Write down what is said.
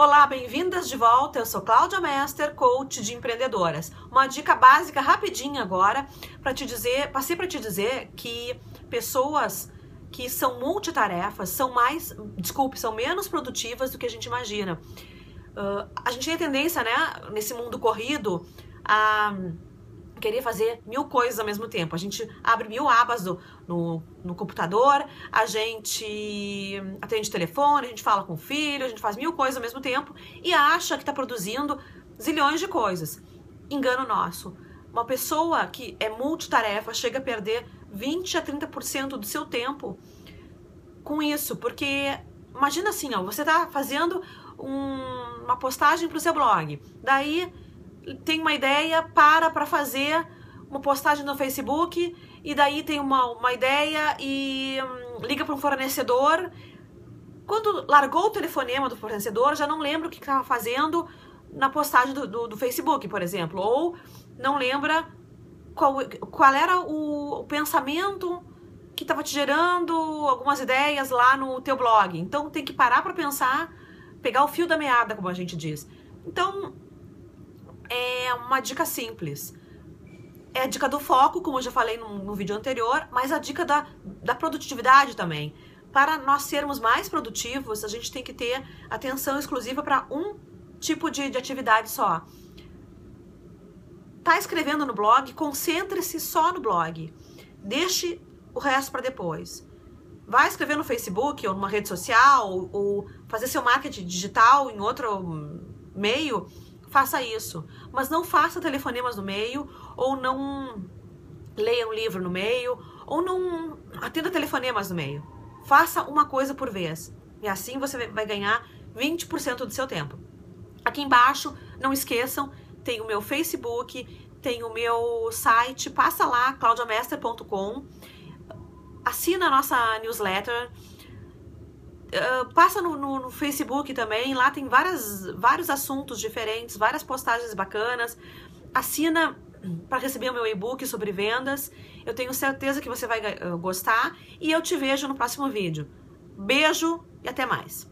Olá, bem-vindas de volta. Eu sou Cláudia Mester, coach de empreendedoras. Uma dica básica rapidinha agora para te dizer, passei para te dizer que pessoas que são multitarefas são mais, desculpe, são menos produtivas do que a gente imagina. Uh, a gente tem a tendência, né, nesse mundo corrido, a querer fazer mil coisas ao mesmo tempo. A gente abre mil abas no, no computador, a gente atende telefone, a gente fala com o filho, a gente faz mil coisas ao mesmo tempo e acha que está produzindo zilhões de coisas. Engano nosso. Uma pessoa que é multitarefa chega a perder 20 a 30% do seu tempo com isso, porque imagina assim, ó, você está fazendo um, uma postagem para o seu blog, daí tem uma ideia, para para fazer uma postagem no Facebook e daí tem uma, uma ideia e hum, liga para um fornecedor. Quando largou o telefonema do fornecedor, já não lembra o que estava fazendo na postagem do, do, do, Facebook, por exemplo, ou não lembra qual, qual era o, o pensamento que estava te gerando algumas ideias lá no teu blog. Então tem que parar para pensar, pegar o fio da meada, como a gente diz. Então é uma dica simples. É a dica do foco, como eu já falei no, no vídeo anterior, mas a dica da, da produtividade também. Para nós sermos mais produtivos, a gente tem que ter atenção exclusiva para um tipo de, de atividade só. Tá escrevendo no blog, concentre-se só no blog. Deixe o resto para depois. Vai escrever no Facebook ou numa rede social ou, ou fazer seu marketing digital em outro meio faça isso. Mas não faça telefonemas no meio, ou não leia um livro no meio, ou não atenda telefonemas no meio. Faça uma coisa por vez. E assim você vai ganhar 20% do seu tempo. Aqui embaixo, não esqueçam, tem o meu Facebook, tem o meu site, passa lá, claudiamester.com, assina a nossa newsletter, Uh, passa no, no, no, Facebook também, lá tem várias, vários assuntos diferentes, várias postagens bacanas. Assina para receber o meu e-book sobre vendas. Eu tenho certeza que você vai uh, gostar e eu te vejo no próximo vídeo. Beijo e até mais.